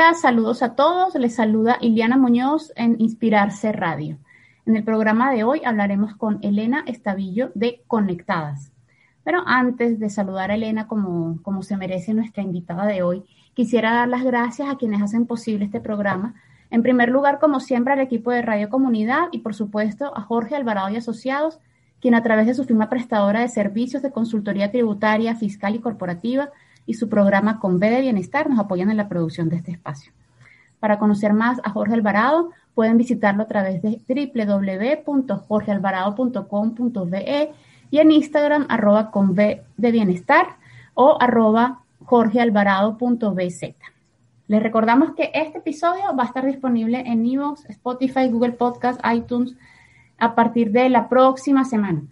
Hola, saludos a todos. Les saluda Iliana Muñoz en Inspirarse Radio. En el programa de hoy hablaremos con Elena Estavillo de Conectadas. Pero antes de saludar a Elena como, como se merece nuestra invitada de hoy, quisiera dar las gracias a quienes hacen posible este programa. En primer lugar, como siempre, al equipo de Radio Comunidad y, por supuesto, a Jorge Alvarado y Asociados, quien a través de su firma prestadora de servicios de consultoría tributaria, fiscal y corporativa y su programa Con B de Bienestar nos apoyan en la producción de este espacio. Para conocer más a Jorge Alvarado, pueden visitarlo a través de www.jorgealvarado.com.be y en Instagram arroba con B de Bienestar o arroba jorgealvarado.bz. Les recordamos que este episodio va a estar disponible en Evox, Spotify, Google Podcast, iTunes a partir de la próxima semana.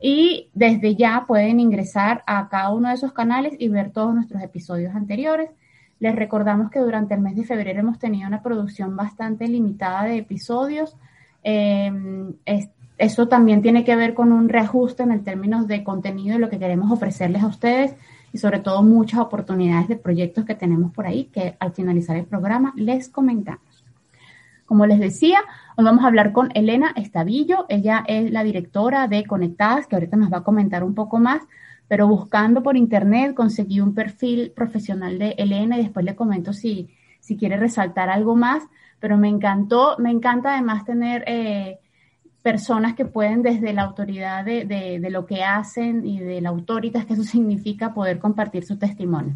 Y desde ya pueden ingresar a cada uno de esos canales y ver todos nuestros episodios anteriores. Les recordamos que durante el mes de febrero hemos tenido una producción bastante limitada de episodios. Em, eso también tiene que ver con un reajuste en el términos de contenido y lo que queremos ofrecerles a ustedes y sobre todo muchas oportunidades de proyectos que tenemos por ahí que al finalizar el programa les comentamos. Como les decía, hoy vamos a hablar con Elena Estavillo. Ella es la directora de Conectadas, que ahorita nos va a comentar un poco más, pero buscando por internet conseguí un perfil profesional de Elena y después le comento si, si quiere resaltar algo más, pero me encantó, me encanta además tener eh, personas que pueden desde la autoridad de, de, lo que hacen y de la autoridad que eso significa poder compartir su testimonio.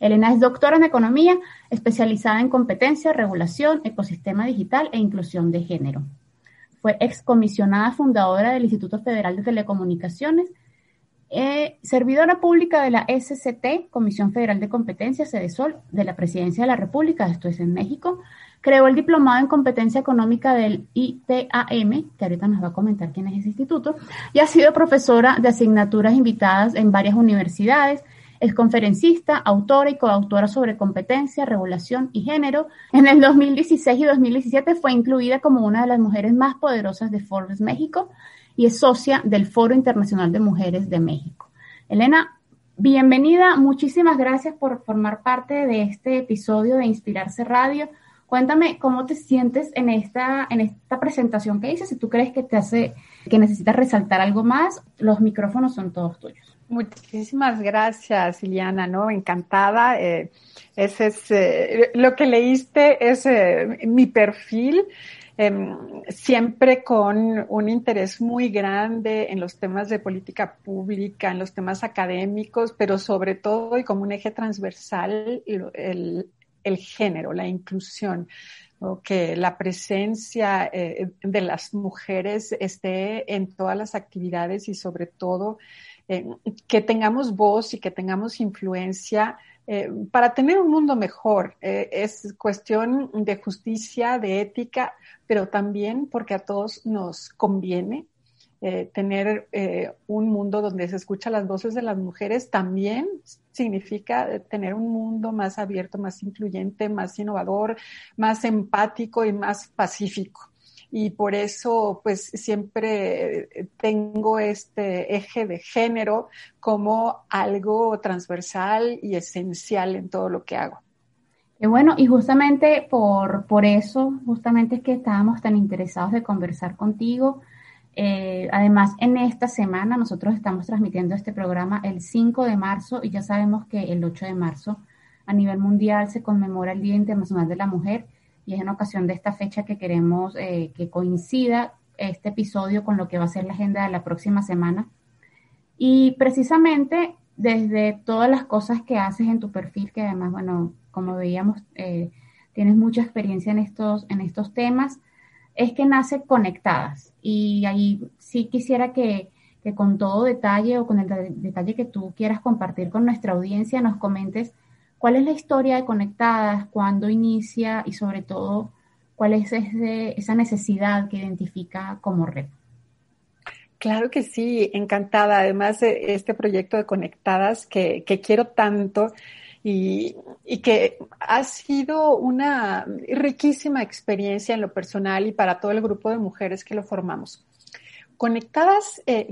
Elena es doctora en economía, especializada en competencia, regulación, ecosistema digital e inclusión de género. Fue excomisionada fundadora del Instituto Federal de Telecomunicaciones, eh, servidora pública de la SCT, Comisión Federal de Competencia, Sol, de la Presidencia de la República, esto es en México. Creó el diplomado en competencia económica del ITAM, que ahorita nos va a comentar quién es ese instituto, y ha sido profesora de asignaturas invitadas en varias universidades, es conferencista, autora y coautora sobre competencia, regulación y género. En el 2016 y 2017 fue incluida como una de las mujeres más poderosas de Forbes México y es socia del Foro Internacional de Mujeres de México. Elena, bienvenida. Muchísimas gracias por formar parte de este episodio de Inspirarse Radio. Cuéntame cómo te sientes en esta, en esta presentación que hice. Si tú crees que te hace, que necesitas resaltar algo más, los micrófonos son todos tuyos. Muchísimas gracias, Iliana, ¿no? Encantada. Eh, ese es eh, lo que leíste, es eh, mi perfil, em, siempre con un interés muy grande en los temas de política pública, en los temas académicos, pero sobre todo y como un eje transversal, el género, la inclusión. que la presencia de las mujeres esté en todas las actividades y sobre todo eh, que tengamos voz y que tengamos influencia eh, para tener un mundo mejor. Eh, es cuestión de justicia, de ética, pero también porque a todos nos conviene tener un mundo donde se escuchan las voces de las mujeres también significa tener un mundo más abierto, más incluyente, más innovador, más empático y más pacífico y por eso pues siempre tengo este eje de género como algo transversal y esencial en todo lo que hago. Qué bueno, y justamente por, por eso, justamente es que estábamos tan interesados de conversar contigo. Eh, además, en esta semana nosotros estamos transmitiendo este programa el 5 de marzo y ya sabemos que el 8 de marzo a nivel mundial se conmemora el Día Internacional de la Mujer y es en ocasión de esta fecha que queremos eh, que coincida este episodio con lo que va a ser la agenda de la próxima semana. Y precisamente desde todas las cosas que haces en tu perfil, que además, bueno, como veíamos, eh, tienes mucha experiencia en estos, en estos temas, es que nace conectadas. Y ahí sí quisiera que, que con todo detalle o con el detalle que tú quieras compartir con nuestra audiencia nos comentes cuál es la historia de Conectadas, cuándo inicia y sobre todo cuál es esa necesidad que identifica como red. Claro que sí, encantada. Además de este proyecto de Conectadas que, quiero tanto y, que ha sido una riquísima experiencia en lo personal y para todo el grupo de mujeres que lo formamos. Conectadas, eh,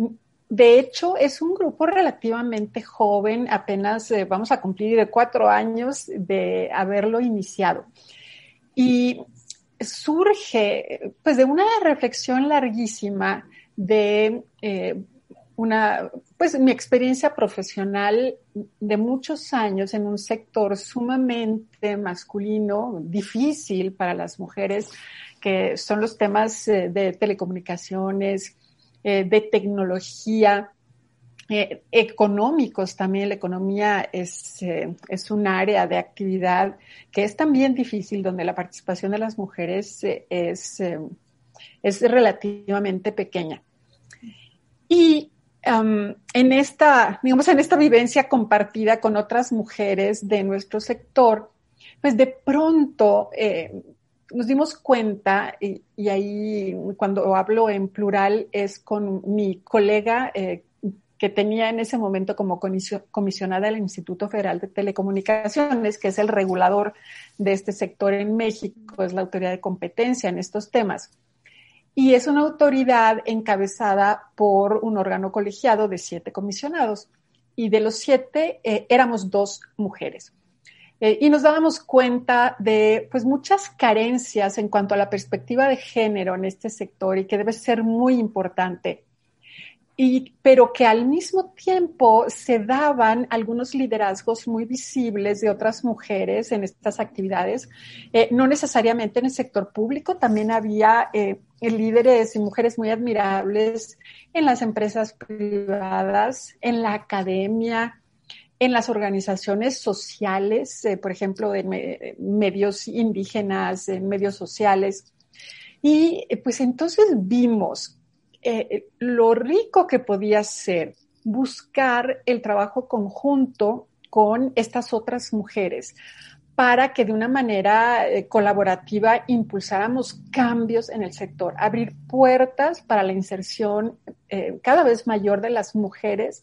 de hecho, es un grupo relativamente joven, apenas eh, vamos a cumplir cuatro años de haberlo iniciado. Y surge pues de una reflexión larguísima de eh, una, pues mi experiencia profesional de muchos años en un sector sumamente masculino, difícil para las mujeres, que son los temas eh, de telecomunicaciones, eh, de tecnología, económicos también. La economía es, es un área de actividad que es también difícil, donde la participación de las mujeres es, es relativamente pequeña. Y um, en esta, digamos, en esta vivencia compartida con otras mujeres de nuestro sector, pues de pronto eh, nos dimos cuenta, y, ahí cuando hablo en plural es con mi colega eh, que tenía en ese momento como comisionada del Instituto Federal de Telecomunicaciones, que es el regulador de este sector en México, es la autoridad de competencia en estos temas y es una autoridad encabezada por un órgano colegiado de siete comisionados. Y de los siete eh, éramos dos mujeres. Eh, y nos dábamos cuenta de pues muchas carencias en cuanto a la perspectiva de género en este sector y que debe ser muy importante. Y, pero que al mismo tiempo se daban algunos liderazgos muy visibles de otras mujeres en estas actividades, eh, no necesariamente en el sector público, también había eh, líderes y mujeres muy admirables en las empresas privadas, en la academia, en las organizaciones sociales, eh, por ejemplo, de medios indígenas, medios sociales. Y pues entonces vimos eh, lo rico que podía ser buscar el trabajo conjunto con estas otras mujeres para que de una manera eh, colaborativa impulsáramos cambios en el sector, abrir puertas para la inserción eh, cada vez mayor de las mujeres,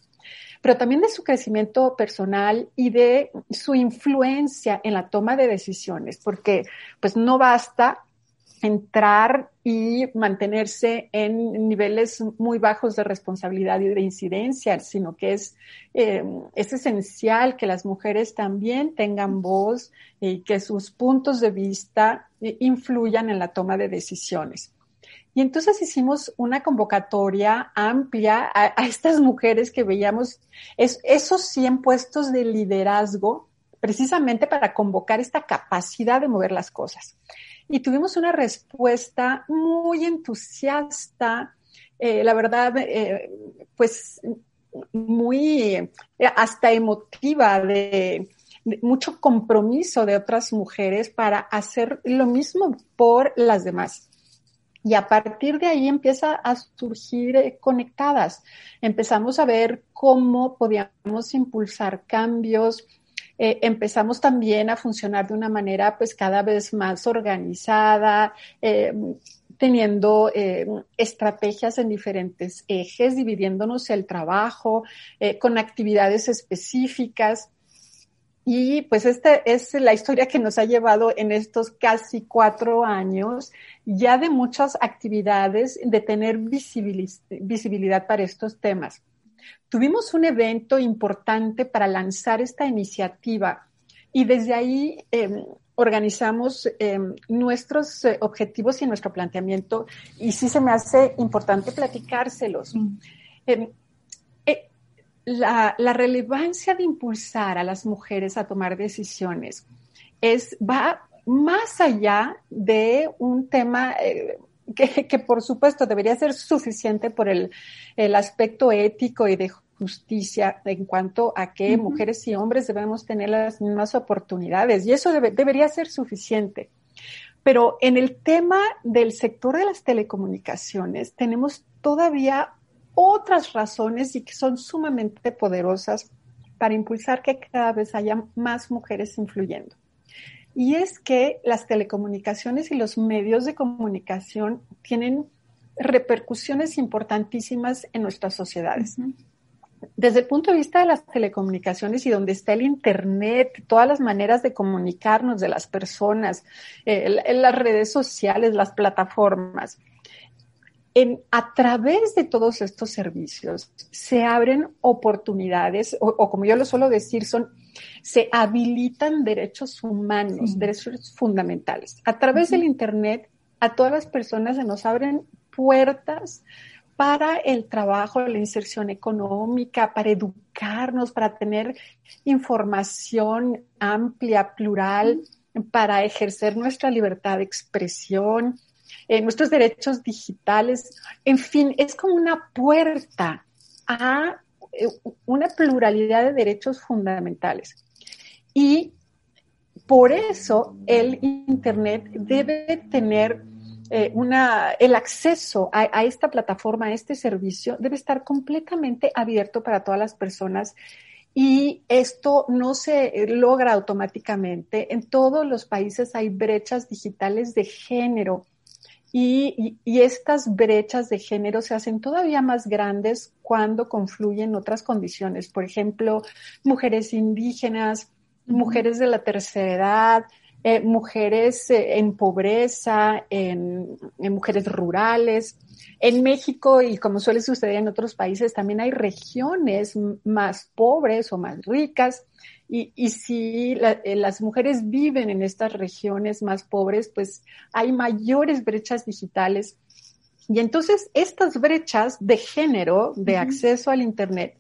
pero también de su crecimiento personal y de su influencia en la toma de decisiones, porque pues no basta entrar y mantenerse en niveles muy bajos de responsabilidad y de incidencia, sino que es, eh, es esencial que las mujeres también tengan voz y que sus puntos de vista eh, influyan en la toma de decisiones. Y entonces hicimos una convocatoria amplia a, estas mujeres que veíamos es, esos 100 puestos de liderazgo precisamente para convocar esta capacidad de mover las cosas y tuvimos una respuesta muy entusiasta, eh, la verdad, eh, pues muy eh, hasta emotiva de, mucho compromiso de otras mujeres para hacer lo mismo por las demás. Y a partir de ahí empieza a surgir conectadas. Empezamos a ver cómo podíamos impulsar cambios, eh, empezamos también a funcionar de una manera pues cada vez más organizada, eh, teniendo eh, estrategias en diferentes ejes, dividiéndonos el trabajo con actividades específicas. Y pues esta es la historia que nos ha llevado en estos casi cuatro años ya de muchas actividades, de tener visibilidad para estos temas. Tuvimos un evento importante para lanzar esta iniciativa y desde ahí em, organizamos em, nuestros eh, objetivos y nuestro planteamiento y sí se me hace importante platicárselos. Mm. Em, eh, la, relevancia de impulsar a las mujeres a tomar decisiones es, va más allá de un tema eh, que, por supuesto debería ser suficiente por el, aspecto ético y de justicia en cuanto a que mujeres y hombres debemos tener las mismas oportunidades y eso debería ser suficiente. Pero en el tema del sector de las telecomunicaciones tenemos todavía otras razones y que son sumamente poderosas para impulsar que cada vez haya más mujeres influyendo. Y es que las telecomunicaciones y los medios de comunicación tienen repercusiones importantísimas en nuestras sociedades. Desde el punto de vista de las telecomunicaciones y donde está el Internet, todas las maneras de comunicarnos de las personas, eh, en las redes sociales, las plataformas, en, a través de todos estos servicios se abren oportunidades, o, como yo lo suelo decir, son, se habilitan derechos humanos, derechos fundamentales. A través del Internet, a todas las personas se nos abren puertas para el trabajo, la inserción económica, para educarnos, para tener información amplia, plural, para ejercer nuestra libertad de expresión, eh, nuestros derechos digitales, en fin, es como una puerta a eh, una pluralidad de derechos fundamentales. Y por eso el Internet debe tener eh, una, el acceso a, a, esta plataforma, a este servicio, debe estar completamente abierto para todas las personas y esto no se logra automáticamente. En todos los países hay brechas digitales de género y, estas brechas de género se hacen todavía más grandes cuando confluyen otras condiciones, por ejemplo, mujeres indígenas, mujeres de la tercera edad, eh, mujeres eh, en pobreza, en, mujeres rurales. En México y como suele suceder en otros países, también hay regiones más pobres o más ricas. Y, y si eh, las mujeres viven en estas regiones más pobres, pues hay mayores brechas digitales. Y entonces estas brechas de género, de acceso al Internet,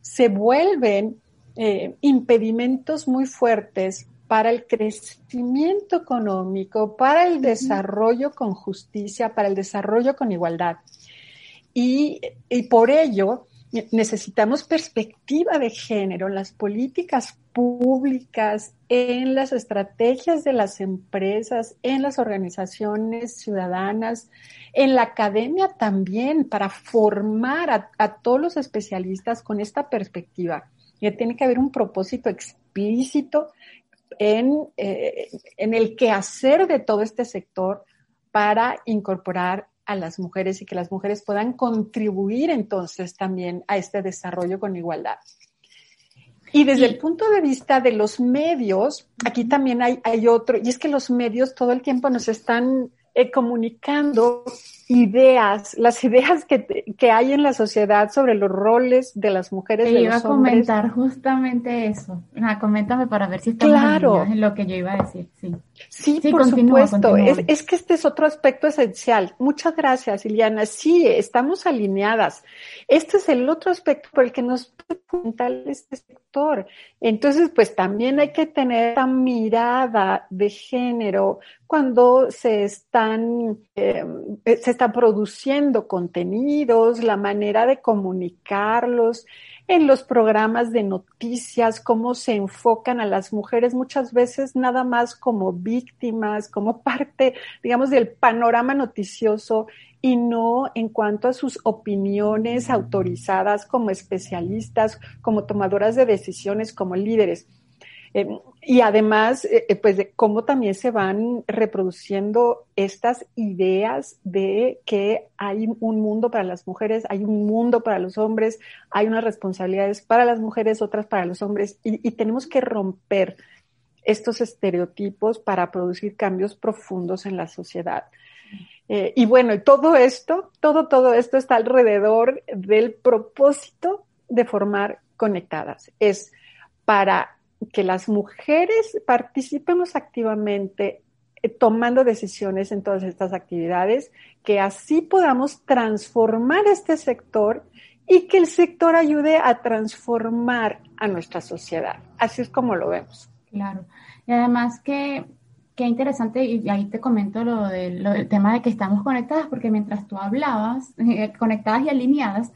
se vuelven eh, impedimentos muy fuertes para el crecimiento económico, para el desarrollo con justicia, para el desarrollo con igualdad. Y, y por ello, necesitamos perspectiva de género en las políticas públicas, en las estrategias de las empresas, en las organizaciones ciudadanas, en la academia también, para formar a, todos los especialistas con esta perspectiva. Y tiene que haber un propósito explícito en, eh, en el quehacer de todo este sector para incorporar a las mujeres y que las mujeres puedan contribuir entonces también a este desarrollo con igualdad. Y desde el punto de vista de los medios, aquí también hay, hay otro, y es que los medios todo el tiempo nos están eh, comunicando ideas, las ideas que, que, hay en la sociedad sobre los roles de las mujeres. Te iba a comentar justamente eso. coméntame para ver si estamos claro. en lo que yo iba a decir. Sí, sí, por supuesto. Es, es, que este es otro aspecto esencial. Muchas gracias, Iliana. Sí, estamos alineadas. Este es el otro aspecto por el que nos fundamental este sector. Entonces, pues también hay que tener esta mirada de género cuando se están, eh, se están produciendo contenidos, la manera de comunicarlos, en los programas de noticias, cómo se enfocan a las mujeres muchas veces nada más como víctimas, como parte, digamos, del panorama noticioso y no en cuanto a sus opiniones autorizadas como especialistas, como tomadoras de decisiones, como líderes. Eh, y además, eh, eh, pues, de cómo también se van reproduciendo estas ideas de que hay un mundo para las mujeres, hay un mundo para los hombres, hay unas responsabilidades para las mujeres, otras para los hombres, y, tenemos que romper estos estereotipos para producir cambios profundos en la sociedad. y bueno, todo esto, todo, todo esto está alrededor del propósito de formar conectadas. Es para que las mujeres participemos activamente eh, tomando decisiones en todas estas actividades, que así podamos transformar este sector y que el sector ayude a transformar a nuestra sociedad. Así es como lo vemos. Claro. Y además que qué interesante, y ahí te comento lo, del tema de que estamos conectadas, porque mientras tú hablabas, eh, conectadas y alineadas,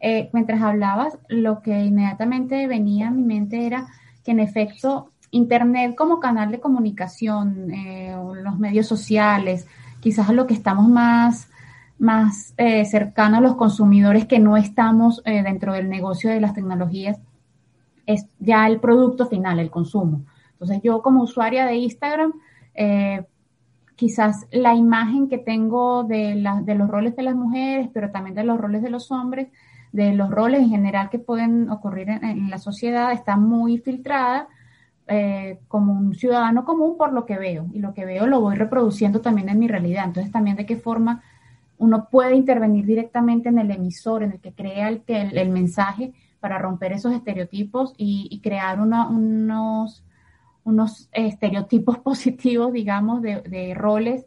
eh, mientras hablabas, lo que inmediatamente venía a mi mente era que en efecto Internet como canal de comunicación, eh, los medios sociales, quizás a lo que estamos más, más eh, cercano a los consumidores que no estamos eh, dentro del negocio de las tecnologías, es ya el producto final, el consumo. Entonces yo como usuaria de Instagram, eh, quizás la imagen que tengo de, de los roles de las mujeres, pero también de los roles de los hombres, de los roles en general que pueden ocurrir en, la sociedad, está muy filtrada eh, como un ciudadano común por lo que veo. Y lo que veo lo voy reproduciendo también en mi realidad. Entonces también de qué forma uno puede intervenir directamente en el emisor, en el que crea el, el, mensaje para romper esos estereotipos y, crear unos unos estereotipos positivos, digamos, de, roles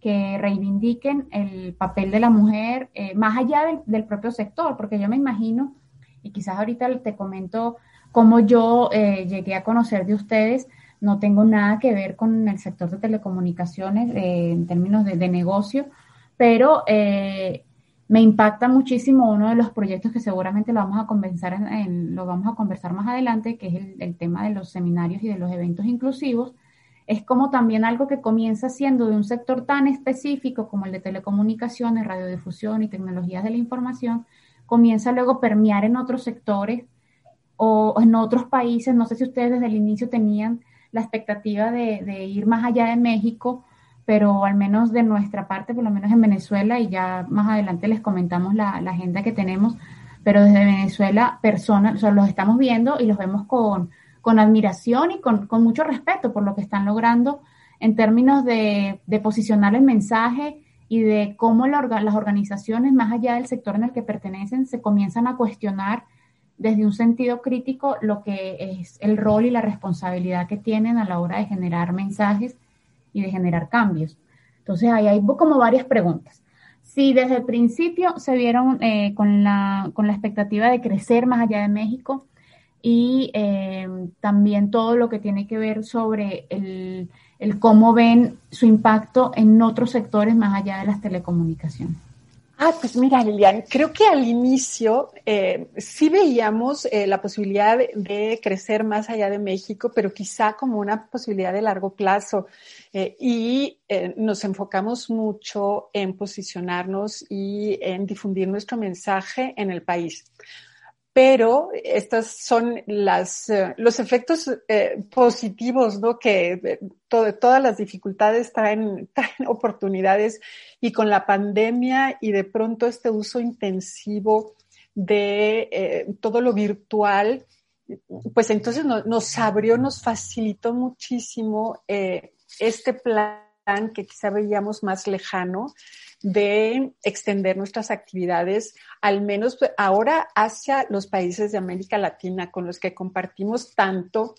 que reivindiquen el papel de la mujer eh, más allá del, propio sector, porque yo me imagino, y quizás ahorita te comento cómo yo eh, llegué a conocer de ustedes, no tengo nada que ver con el sector de telecomunicaciones eh, en términos de, negocio, pero me impacta muchísimo uno de los proyectos que seguramente lo vamos a conversar, en, lo vamos a conversar más adelante, que es el, tema de los seminarios y de los eventos inclusivos. Es como también algo que comienza siendo de un sector tan específico como el de telecomunicaciones, radiodifusión y tecnologías de la información, comienza luego a permear en otros sectores o en otros países. No sé si ustedes desde el inicio tenían la expectativa de, de ir más allá de México pero al menos de nuestra parte, por lo menos en Venezuela, y ya más adelante les comentamos la, agenda que tenemos, pero desde Venezuela, personas, o los estamos viendo y los vemos con, admiración y con, mucho respeto por lo que están logrando en términos de, posicionar el mensaje y de cómo las organizaciones, más allá del sector en el que pertenecen, se comienzan a cuestionar desde un sentido crítico lo que es el rol y la responsabilidad que tienen a la hora de generar mensajes y de generar cambios. Entonces ahí hay como varias preguntas. Si desde el principio se vieron eh, con, la, con la expectativa de crecer más allá de México y eh, también todo lo que tiene que ver sobre el, el cómo ven su impacto en otros sectores más allá de las telecomunicaciones. Ah, pues mira, Lilian, creo que al inicio eh, sí veíamos eh, la posibilidad de, crecer más allá de México, pero quizá como una posibilidad de largo plazo. Eh, y nos enfocamos mucho en posicionarnos y en difundir nuestro mensaje en el país pero estos son las, eh, los efectos eh, positivos, ¿no? Que eh, todas las dificultades traen, traen, oportunidades y con la pandemia y de pronto este uso intensivo de todo lo virtual, pues entonces nos abrió, nos facilitó muchísimo este plan que quizá veíamos más lejano de extender nuestras actividades, al menos pues, ahora hacia los países de América Latina con los que compartimos tanto.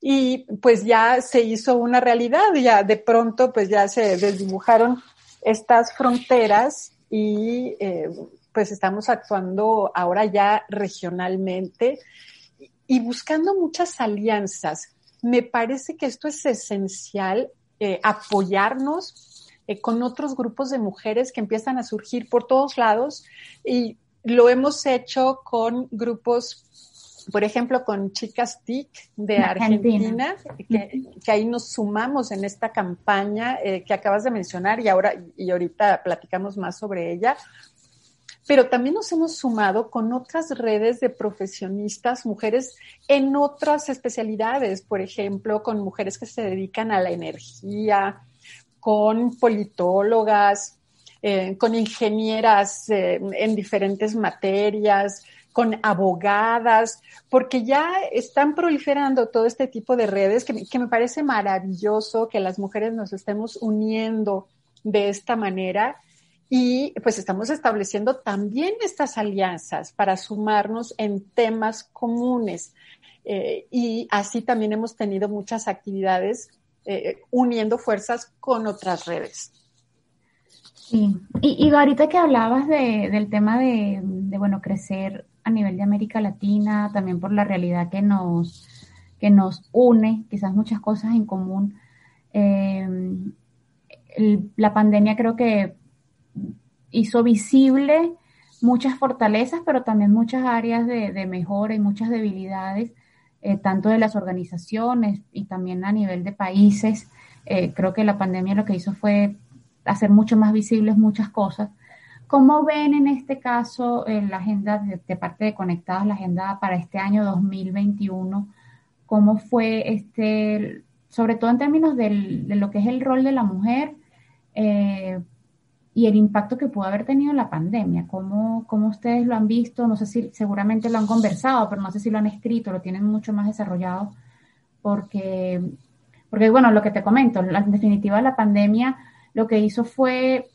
Y pues ya se hizo una realidad, ya de pronto pues ya se desdibujaron estas fronteras y eh, pues estamos actuando ahora ya regionalmente y buscando muchas alianzas. Me parece que esto es esencial, eh, apoyarnos eh, con otros grupos de mujeres que empiezan a surgir por todos lados y lo hemos hecho con grupos por ejemplo, con Chicas TIC de Argentina, Que, ahí nos sumamos en esta campaña eh, que acabas de mencionar y ahora y ahorita platicamos más sobre ella. Pero también nos hemos sumado con otras redes de profesionistas, mujeres en otras especialidades, por ejemplo, con mujeres que se dedican a la energía, con politólogas, eh, con ingenieras eh, en diferentes materias, con abogadas, porque ya están proliferando todo este tipo de redes que, que me parece maravilloso que las mujeres nos estemos uniendo de esta manera y pues estamos estableciendo también estas alianzas para sumarnos en temas comunes. Eh, y así también hemos tenido muchas actividades eh, uniendo fuerzas con otras redes. Sí, y, ahorita que hablabas de, del tema de, bueno, crecer a nivel de América Latina, también por la realidad que nos, que nos une, quizás muchas cosas en común. Eh, la pandemia creo que hizo visible muchas fortalezas, pero también muchas áreas de, de mejora y muchas debilidades eh, tanto de las organizaciones y también a nivel de países. Eh, creo que la pandemia lo que hizo fue hacer mucho más visibles muchas cosas, ¿Cómo ven en este caso en la agenda de, parte de Conectados, la agenda para este año 2021? ¿Cómo fue este, sobre todo en términos de lo que es el rol de la mujer eh, y el impacto que pudo haber tenido la pandemia? ¿Cómo, ¿Cómo ustedes lo han visto? No sé si seguramente lo han conversado, pero no sé si lo han escrito, lo tienen mucho más desarrollado, porque, porque bueno, lo que te comento, en definitiva la pandemia lo que hizo fue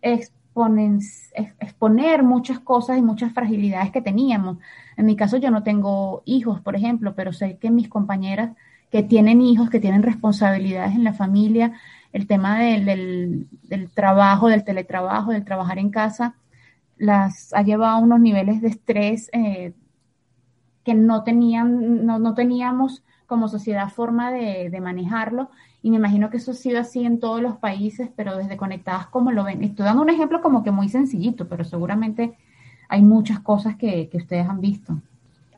exponer muchas cosas y muchas fragilidades que teníamos. En mi caso yo no tengo hijos, por ejemplo, pero sé que mis compañeras que tienen hijos, que tienen responsabilidades en la familia, el tema del, trabajo, del teletrabajo, del trabajar en casa, las ha llevado a unos niveles de estrés eh, que no, tenían, no, teníamos como sociedad forma de, de manejarlo y me imagino que eso ha sido así en todos los países, pero desde Conectadas, como lo ven? Estoy dando un ejemplo como que muy sencillito, pero seguramente hay muchas cosas que, ustedes han visto.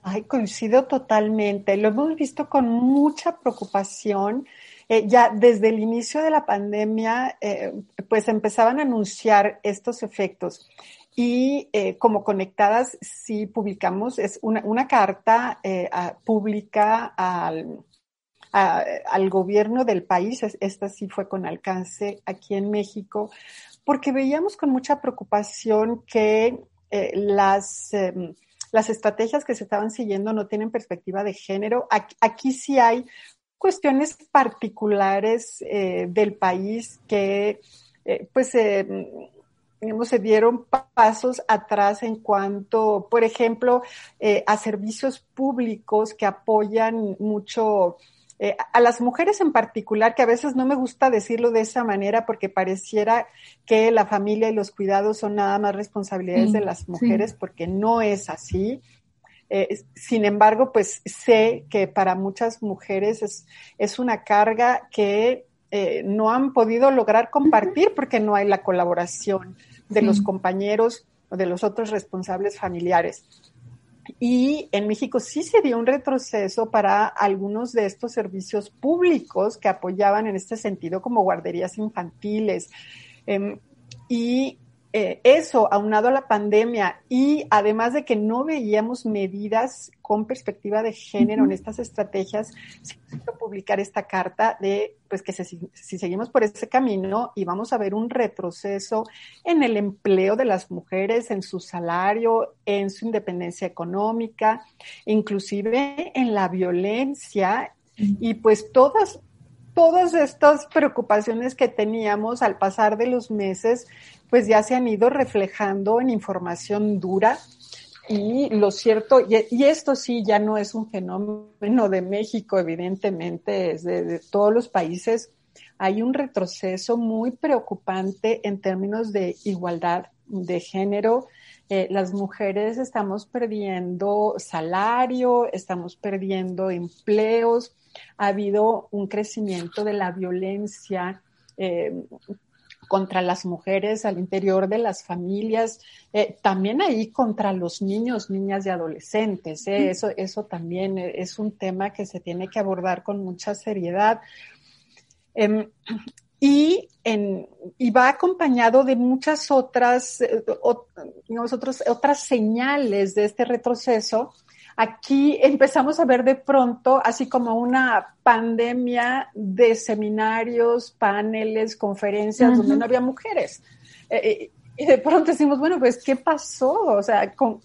Ay, coincido totalmente. Lo hemos visto con mucha preocupación. Eh, ya desde el inicio de la pandemia, eh, pues empezaban a anunciar estos efectos. Y eh, como conectadas, sí publicamos, es una, carta pública al, al gobierno del país, esta sí fue con alcance aquí en México, porque veíamos con mucha preocupación que las, em, las estrategias que se estaban siguiendo no tienen perspectiva de género. Aquí, sí hay cuestiones particulares eh, del país que eh, pues em, se dieron pasos atrás en cuanto, por ejemplo, a servicios públicos que apoyan mucho eh, a las mujeres en particular, que a veces no me gusta decirlo de esa manera porque pareciera que la familia y los cuidados son nada más responsabilidades de las mujeres, porque no es así. Eh, sin embargo, pues sé que para muchas mujeres es, es una carga que eh, no han podido lograr compartir porque no hay la colaboración de los compañeros o de los otros responsables familiares. Y en México sí se dio un retroceso para algunos de estos servicios públicos que apoyaban en este sentido, como guarderías infantiles. Em, y eh, eso, aunado a la pandemia y además de que no veíamos medidas con perspectiva de género en estas estrategias, se publicar esta carta de pues que si, seguimos por ese camino y vamos a ver un retroceso en el empleo de las mujeres, en su salario, en su independencia económica, inclusive en la violencia y pues todas todas estas preocupaciones que teníamos al pasar de los meses, pues ya se han ido reflejando en información dura. Y lo cierto, y, esto sí ya no es un fenómeno de México, evidentemente, es de, todos los países. Hay un retroceso muy preocupante en términos de igualdad de género. Eh, las mujeres estamos perdiendo salario, estamos perdiendo empleos, ha habido un crecimiento de la violencia eh, contra las mujeres al interior de las familias, eh, también ahí contra los niños, niñas y adolescentes. Eh, eso, eso también es un tema que se tiene que abordar con mucha seriedad. Em, y, en, y va acompañado de muchas otras, otras señales de este retroceso Aquí empezamos a ver de pronto, así como una pandemia de seminarios, paneles, conferencias donde no había mujeres. Eh, eh, y de pronto decimos, bueno, pues, ¿qué pasó? O sea, con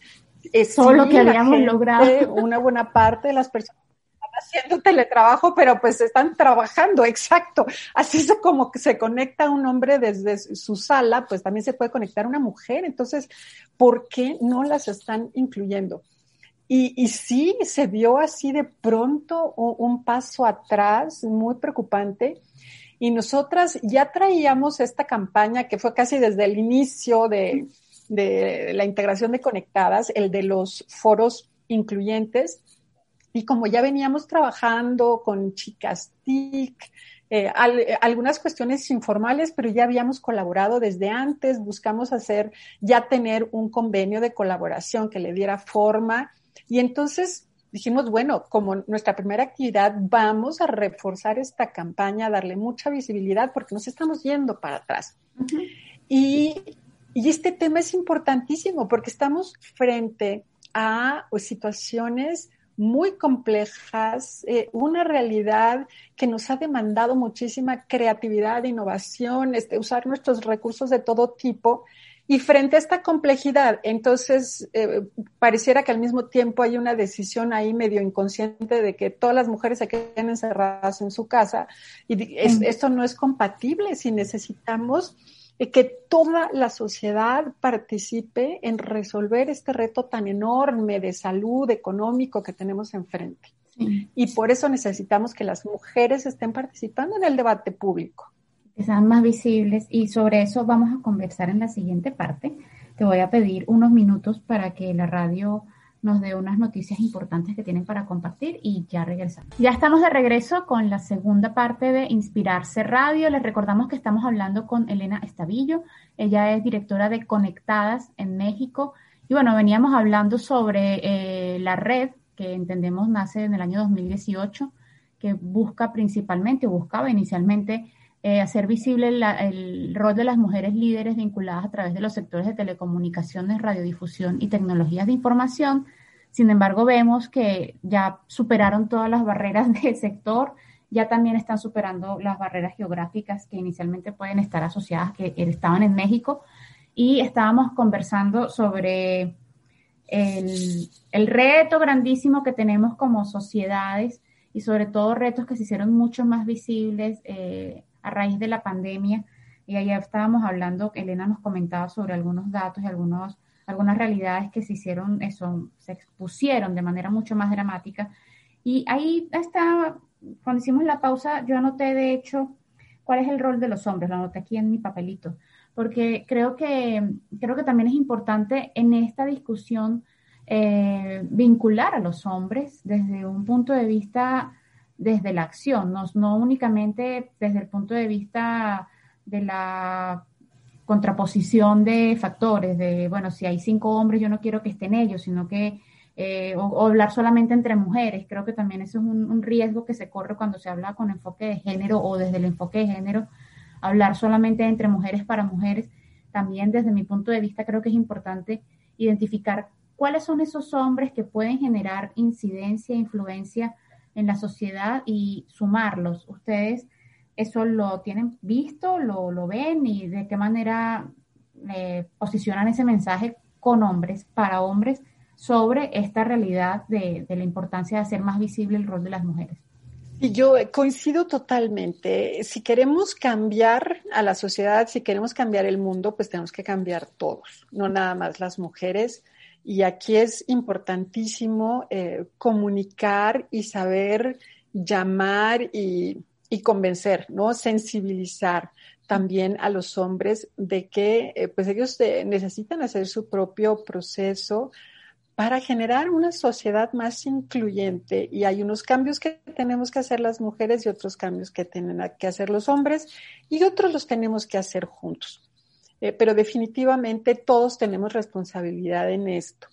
eso lo que habíamos logrado. Una buena parte de las personas están haciendo teletrabajo, pero pues están trabajando, exacto. Así es como que se conecta un hombre desde su sala, pues también se puede conectar una mujer. Entonces, ¿por qué no las están incluyendo? Y, y, sí, se vio así de pronto un, paso atrás muy preocupante. Y nosotras ya traíamos esta campaña que fue casi desde el inicio de, de la integración de Conectadas, el de los foros incluyentes. Y como ya veníamos trabajando con Chicas TIC, eh, algunas cuestiones informales, pero ya habíamos colaborado desde antes, buscamos hacer, ya tener un convenio de colaboración que le diera forma y entonces dijimos, bueno, como nuestra primera actividad, vamos a reforzar esta campaña, darle mucha visibilidad porque nos estamos yendo para atrás. Y Y este tema es importantísimo porque estamos frente a pues, situaciones muy complejas, eh, una realidad que nos ha demandado muchísima creatividad, innovación, este, usar nuestros recursos de todo tipo. Y frente a esta complejidad, entonces, eh, pareciera que al mismo tiempo hay una decisión ahí medio inconsciente de que todas las mujeres se queden encerradas en su casa. Y esto no es compatible si necesitamos que toda la sociedad participe en resolver este reto tan enorme de salud económico que tenemos enfrente. Y por eso necesitamos que las mujeres estén participando en el debate público. Que sean más visibles y sobre eso vamos a conversar en la siguiente parte. Te voy a pedir unos minutos para que la radio nos dé unas noticias importantes que tienen para compartir y ya regresamos. Ya estamos de regreso con la segunda parte de Inspirarse Radio. Les recordamos que estamos hablando con Elena Estavillo. Ella es directora de Conectadas en México. Y bueno, veníamos hablando sobre eh, la red que entendemos nace en el año 2018, que busca principalmente, buscaba inicialmente eh, hacer visible el rol de las mujeres líderes vinculadas a través de los sectores de telecomunicaciones, radiodifusión y tecnologías de información. Sin embargo, vemos que ya superaron todas las barreras del sector, ya también están superando las barreras geográficas que inicialmente pueden estar asociadas, que estaban en México. Y estábamos conversando sobre el, reto grandísimo que tenemos como sociedades y sobre todo retos que se hicieron mucho más visibles eh, a raíz de la pandemia. Y ayer estábamos hablando, Elena nos comentaba sobre algunos datos y algunos, algunas realidades que se hicieron, eso, se expusieron de manera mucho más dramática. Y ahí está, cuando hicimos la pausa, yo anoté de hecho cuál es el rol de los hombres, lo anoté aquí en mi papelito, porque creo que, creo que también es importante en esta discusión eh, vincular a los hombres desde un punto de vista desde la acción, no, únicamente desde el punto de vista de la contraposición de factores, de, bueno, si hay cinco hombres, yo no quiero que estén ellos, sino que, eh, o, hablar solamente entre mujeres. Creo que también eso es un, un, riesgo que se corre cuando se habla con enfoque de género o desde el enfoque de género, hablar solamente entre mujeres para mujeres. También desde mi punto de vista creo que es importante identificar cuáles son esos hombres que pueden generar incidencia, influencia en la sociedad y sumarlos. ¿Ustedes eso lo tienen visto, lo, lo ven y de qué manera eh, posicionan ese mensaje con hombres, para hombres, sobre esta realidad de, de la importancia de hacer más visible el rol de las mujeres? Y yo coincido totalmente. Si queremos cambiar a la sociedad, si queremos cambiar el mundo, pues tenemos que cambiar todos, no nada más las mujeres, y aquí es importantísimo eh, comunicar y saber llamar y, convencer, ¿no? Sensibilizar también a los hombres de que eh, pues ellos eh, necesitan hacer su propio proceso para generar una sociedad más incluyente y hay unos cambios que tenemos que hacer las mujeres y otros cambios que tienen que hacer los hombres y otros los tenemos que hacer juntos. Eh, pero definitivamente todos tenemos responsabilidad en esto.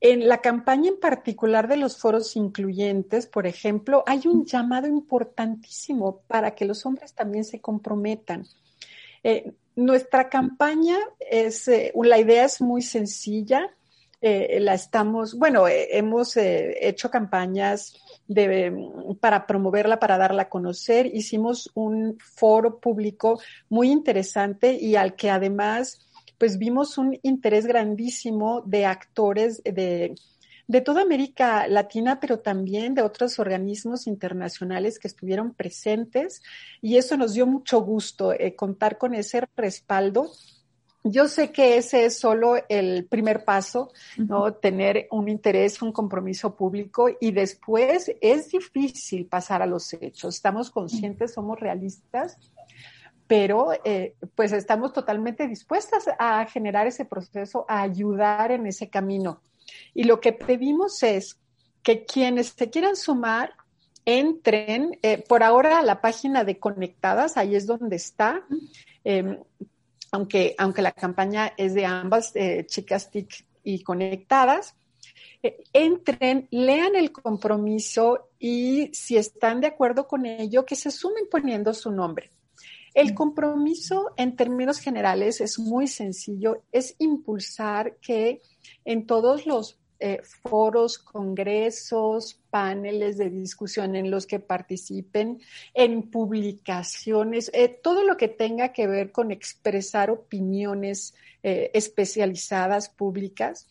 En la campaña en particular de los foros incluyentes, por ejemplo, hay un llamado importantísimo para que los hombres también se comprometan. Eh, nuestra campaña es, eh, la idea es muy sencilla. La estamos, bueno, hemos hecho campañas para promoverla, para darla a conocer. Hicimos un foro público muy interesante y al que además pues vimos un interés grandísimo de actores de, de toda América Latina, pero también de otros organismos internacionales que estuvieron presentes y eso nos dio mucho gusto eh, contar con ese respaldo yo sé que ese es solo el primer paso, ¿no? Tener un interés, un compromiso público y después es difícil pasar a los hechos. Estamos conscientes, somos realistas, pero eh, pues estamos totalmente dispuestas a generar ese proceso, a ayudar en ese camino. Y lo que pedimos es que quienes se quieran sumar, entren eh, por ahora a la página de Conectadas, ahí es donde está aunque, aunque la campaña es de ambas, eh, chicas TIC y conectadas, eh, entren, lean el compromiso y si están de acuerdo con ello, que se sumen poniendo su nombre. El compromiso en términos generales es muy sencillo, es impulsar que en todos los eh, foros, congresos, paneles de discusión en los que participen, en publicaciones, eh, todo lo que tenga que ver con expresar opiniones eh, especializadas públicas,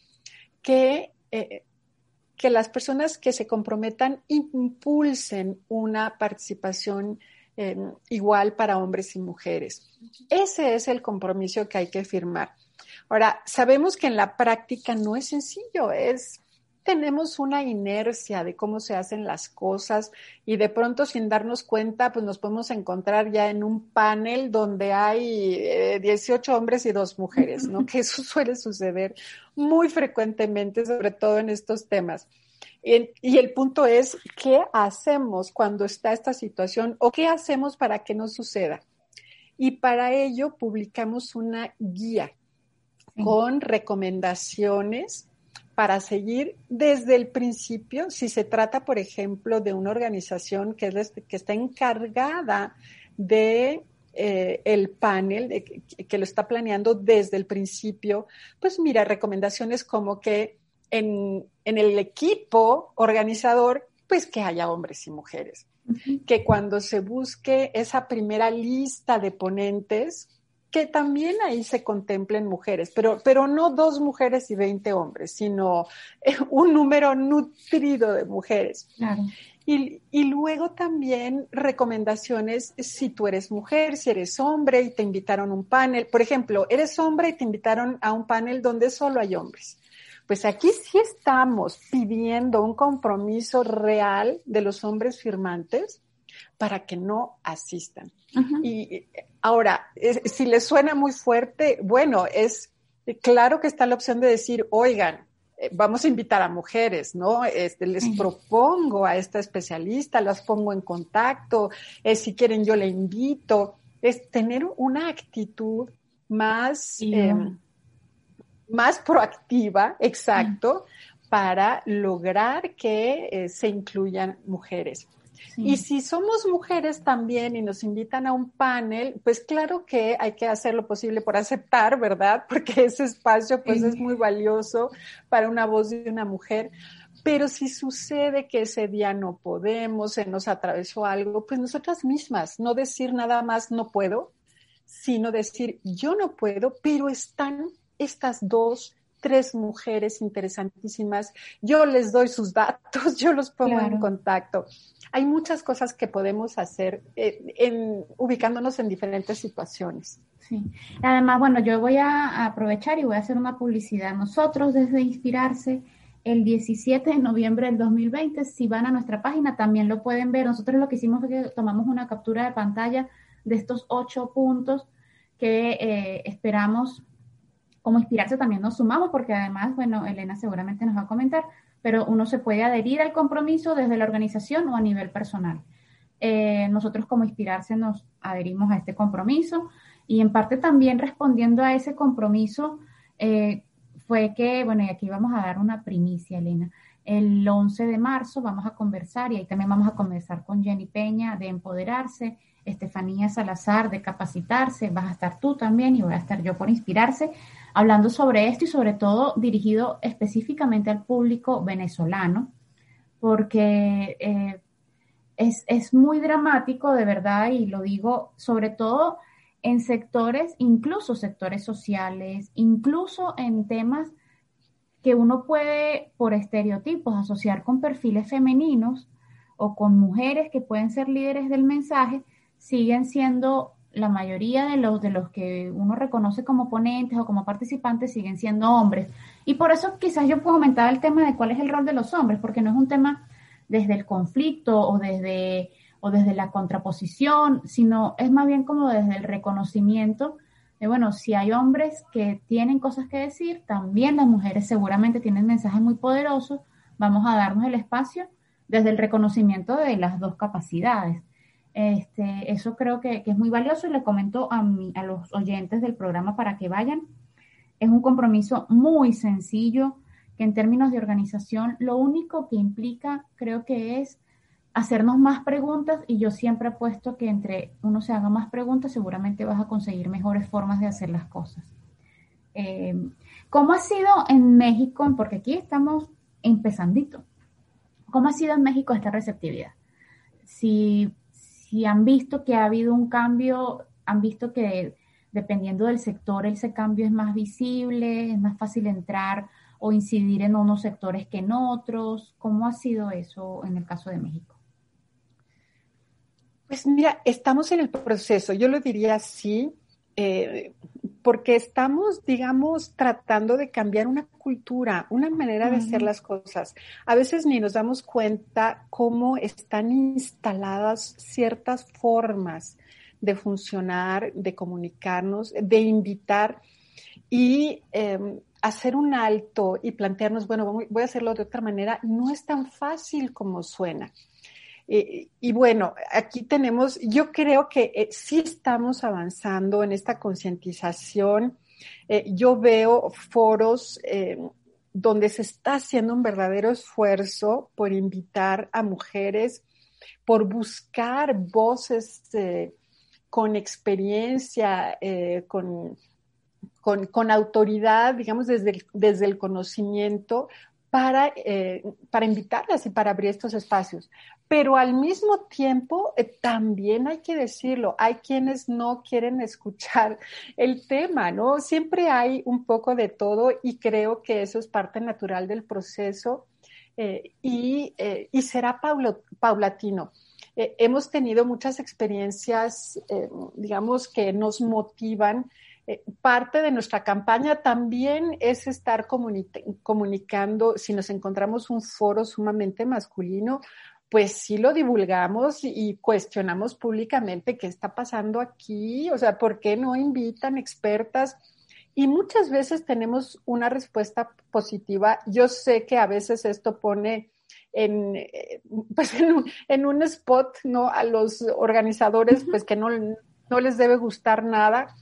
que, que las personas que se comprometan impulsen una participación igual para hombres y mujeres. Ese es el compromiso que hay que firmar. Ahora, sabemos que en la práctica no es sencillo, es tenemos una inercia de cómo se hacen las cosas y de pronto sin darnos cuenta, pues nos podemos encontrar ya en un panel donde hay 18 eh, hombres y dos mujeres, ¿no? Que eso suele suceder muy frecuentemente, sobre todo en estos temas. Y, y el punto es, ¿qué hacemos cuando está esta situación o qué hacemos para que no suceda? Y para ello publicamos una guía con recomendaciones para seguir desde el principio, si se trata, por ejemplo, de una organización que, es, que está encargada de eh, el panel, de, que, lo está planeando desde el principio, pues mira, recomendaciones como que en, en el equipo organizador, pues que haya hombres y mujeres. Que cuando se busque esa primera lista de ponentes, que también ahí se contemplen mujeres, pero, pero no dos mujeres y veinte hombres, sino eh, un número nutrido de mujeres. Y, y, luego también recomendaciones si tú eres mujer, si eres hombre y te invitaron a un panel. Por ejemplo, eres hombre y te invitaron a un panel donde solo hay hombres. Pues aquí sí estamos pidiendo un compromiso real de los hombres firmantes para que no asistan. Y ahora, si les suena muy fuerte, bueno, es claro que está la opción de decir, oigan, eh, vamos a invitar a mujeres, ¿no? Este, les propongo a esta especialista, las pongo en contacto, eh, si quieren yo le invito, es tener una actitud más, em, más proactiva, exacto, para lograr que eh, se incluyan mujeres. Y si somos mujeres también y nos invitan a un panel, pues claro que hay que hacer lo posible por aceptar, ¿verdad? Porque ese espacio pues es muy valioso para una voz de una mujer. Pero si sucede que ese día no podemos, se nos atravesó algo, pues nosotras mismas, no decir nada más no puedo, sino decir yo no puedo, pero están estas dos tres mujeres interesantísimas. Yo les doy sus datos, yo los pongo en contacto. Hay muchas cosas que podemos hacer eh, en, ubicándonos en diferentes situaciones. Sí. Además, bueno, yo voy a aprovechar y voy a hacer una publicidad. Nosotros desde Inspirarse, el 17 de noviembre del 2020, si van a nuestra página también lo pueden ver. Nosotros lo que hicimos fue que tomamos una captura de pantalla de estos ocho puntos que eh, esperamos como inspirarse también nos sumamos, porque además, bueno, Elena seguramente nos va a comentar, pero uno se puede adherir al compromiso desde la organización o a nivel personal. Eh, nosotros como inspirarse nos adherimos a este compromiso y en parte también respondiendo a ese compromiso eh, fue que, bueno, y aquí vamos a dar una primicia, Elena. El 11 de marzo vamos a conversar y ahí también vamos a conversar con Jenny Peña de Empoderarse, Estefanía Salazar de Capacitarse, vas a estar tú también y voy a estar yo por Inspirarse hablando sobre esto y sobre todo dirigido específicamente al público venezolano, porque eh, es, muy dramático de verdad y lo digo sobre todo en sectores, incluso sectores sociales, incluso en temas que uno puede por estereotipos asociar con perfiles femeninos o con mujeres que pueden ser líderes del mensaje, siguen siendo la mayoría de los, de los que uno reconoce como ponentes o como participantes siguen siendo hombres. Y por eso quizás yo puedo comentar el tema de cuál es el rol de los hombres, porque no es un tema desde el conflicto o desde, o desde la contraposición, sino es más bien como desde el reconocimiento de, bueno, si hay hombres que tienen cosas que decir, también las mujeres seguramente tienen mensajes muy poderosos, vamos a darnos el espacio desde el reconocimiento de las dos capacidades. Este, eso creo que, es muy valioso y le comento a, a los oyentes del programa para que vayan. Es un compromiso muy sencillo que en términos de organización lo único que implica creo que es hacernos más preguntas y yo siempre apuesto que entre uno se haga más preguntas, seguramente vas a conseguir mejores formas de hacer las cosas. Eh, ¿Cómo ha sido en México? Porque aquí estamos empezandito. ¿Cómo ha sido en México esta receptividad? Si, si han visto que ha habido un cambio, han visto que dependiendo del sector ese cambio es más visible, es más fácil entrar o incidir en unos sectores que en otros. ¿Cómo ha sido eso en el caso de México? Pues mira, estamos en el proceso, yo lo diría así, eh, porque estamos, digamos, tratando de cambiar una cultura, una manera de hacer las cosas. A veces ni nos damos cuenta cómo están instaladas ciertas formas de funcionar, de comunicarnos, de invitar y em, hacer un alto y plantearnos, bueno, voy a hacerlo de otra manera, no es tan fácil como suena. Eh, y bueno, aquí tenemos, yo creo que eh, sí estamos avanzando en esta concientización. Eh, yo veo foros donde se está haciendo un verdadero esfuerzo por invitar a mujeres, por buscar voces con experiencia, con, con, autoridad, digamos, desde desde el conocimiento, para, para invitarlas y para abrir estos espacios. Pero al mismo tiempo, eh, también hay que decirlo, hay quienes no quieren escuchar el tema, ¿no? Siempre hay un poco de todo y creo que eso es parte natural del proceso eh, y, y, será paulatino. hemos tenido muchas experiencias, digamos, que nos motivan eh, parte de nuestra campaña también es estar comunicando, si nos encontramos un foro sumamente masculino, pues sí lo divulgamos y cuestionamos públicamente qué está pasando aquí, o sea, ¿por qué no invitan expertas? Y muchas veces tenemos una respuesta positiva. Yo sé que a veces esto pone en, eh, pues en, un, spot, ¿no? A los organizadores, pues que no, no les debe gustar nada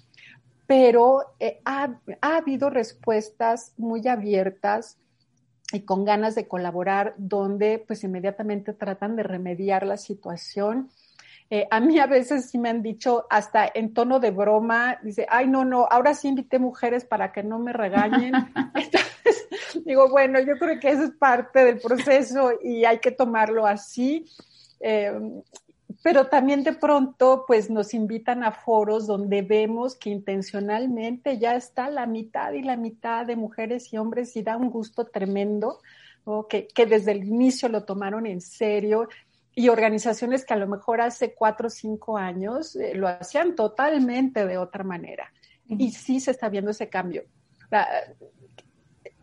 pero eh, ha, habido respuestas muy abiertas y con ganas de colaborar, donde pues inmediatamente tratan de remediar la situación. Eh, a mí a veces sí me han dicho, hasta en tono de broma, dice, ay, no, no, ahora sí invité mujeres para que no me regañen. Entonces, digo, bueno, yo creo que eso es parte del proceso y hay que tomarlo así. Eh, pero también de pronto pues nos invitan a foros donde vemos que intencionalmente ya está la mitad y la mitad de mujeres y hombres y da un gusto tremendo, que, desde el inicio lo tomaron en serio y organizaciones que a lo mejor hace cuatro o cinco años eh, lo hacían totalmente de otra manera. Y sí se está viendo ese cambio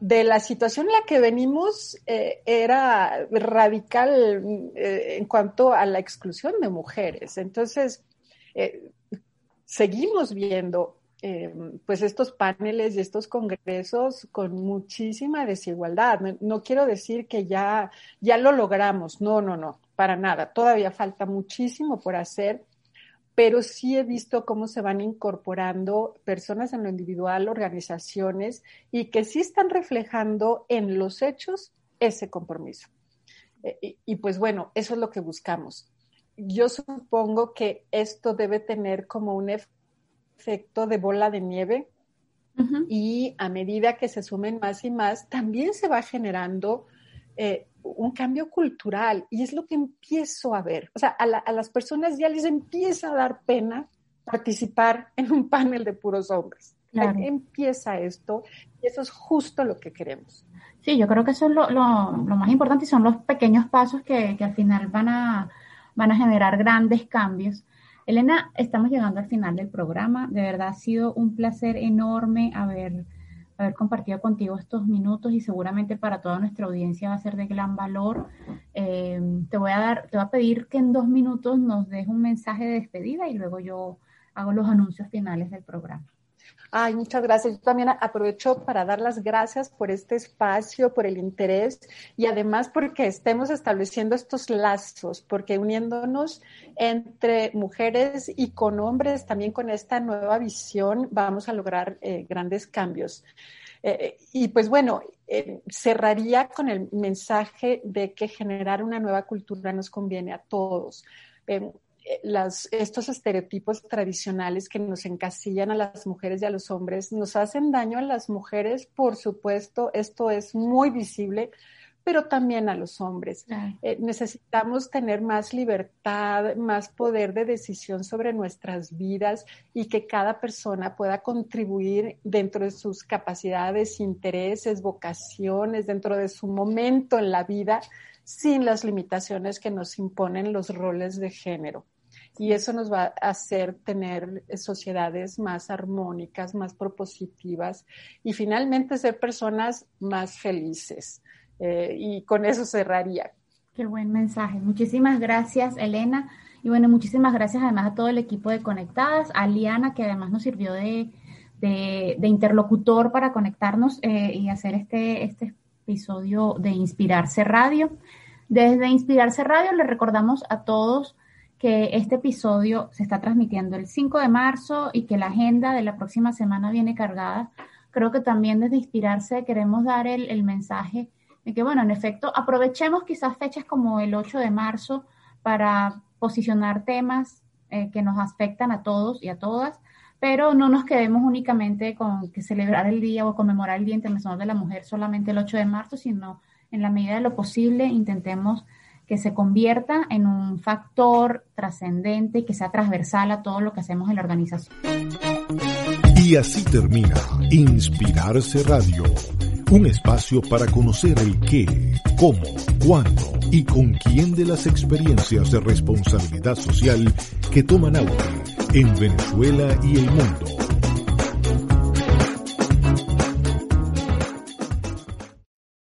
de la situación en la que venimos eh, era radical eh, en cuanto a la exclusión de mujeres. Entonces, eh, seguimos viendo pues estos paneles y estos congresos con muchísima desigualdad. No, quiero decir que ya, ya lo logramos, no, no, no, para nada. Todavía falta muchísimo por hacer pero sí he visto cómo se van incorporando personas en lo individual, organizaciones, y que sí están reflejando en los hechos ese compromiso. Eh, y, pues bueno, eso es lo que buscamos. Yo supongo que esto debe tener como un efecto de bola de nieve y a medida que se sumen más y más, también se va generando eh, un cambio cultural y es lo que empiezo a ver. O sea, a, las personas ya les empieza a dar pena participar en un panel de puros hombres. Empieza esto y eso es justo lo que queremos. Sí, yo creo que eso es lo, más importante y son los pequeños pasos que, al final van a, van a generar grandes cambios. Elena, estamos llegando al final del programa. De verdad ha sido un placer enorme haber haber compartido contigo estos minutos y seguramente para toda nuestra audiencia va a ser de gran valor. Eh, te voy a dar, te voy a pedir que en dos minutos nos des un mensaje de despedida y luego yo hago los anuncios finales del programa. Ay, muchas gracias. Yo también aprovecho para dar las gracias por este espacio, por el interés y además porque estemos estableciendo estos lazos, porque uniéndonos entre mujeres y con hombres, también con esta nueva visión, vamos a lograr eh, grandes cambios. Eh, y pues bueno, eh, cerraría con el mensaje de que generar una nueva cultura nos conviene a todos. Las, estos estereotipos tradicionales que nos encasillan a las mujeres y a los hombres nos hacen daño a las mujeres, por supuesto, esto es muy visible, pero también a los hombres. Eh, necesitamos tener más libertad, más poder de decisión sobre nuestras vidas y que cada persona pueda contribuir dentro de sus capacidades, intereses, vocaciones, dentro de su momento en la vida, sin las limitaciones que nos imponen los roles de género. Y eso nos va a hacer tener sociedades más armónicas, más propositivas y finalmente ser personas más felices. Eh, y con eso cerraría. Qué buen mensaje. Muchísimas gracias, Elena. Y bueno, muchísimas gracias además a todo el equipo de Conectadas, a Liana, que además nos sirvió de, interlocutor para conectarnos eh, y hacer este, este episodio de Inspirarse Radio. Desde Inspirarse Radio le recordamos a todos que este episodio se está transmitiendo el 5 de marzo y que la agenda de la próxima semana viene cargada. Creo que también desde Inspirarse queremos dar el, el mensaje de que, bueno, en efecto, aprovechemos quizás fechas como el 8 de marzo para posicionar temas eh, que nos afectan a todos y a todas, pero no nos quedemos únicamente con que celebrar el día o conmemorar el Día Internacional de la Mujer solamente el 8 de marzo, sino en la medida de lo posible intentemos que se convierta en un factor trascendente y que sea transversal a todo lo que hacemos en la organización. Y así termina Inspirarse Radio un espacio para conocer el qué, cómo, cuándo y con quién de las experiencias de responsabilidad social que toman auge en Venezuela y el mundo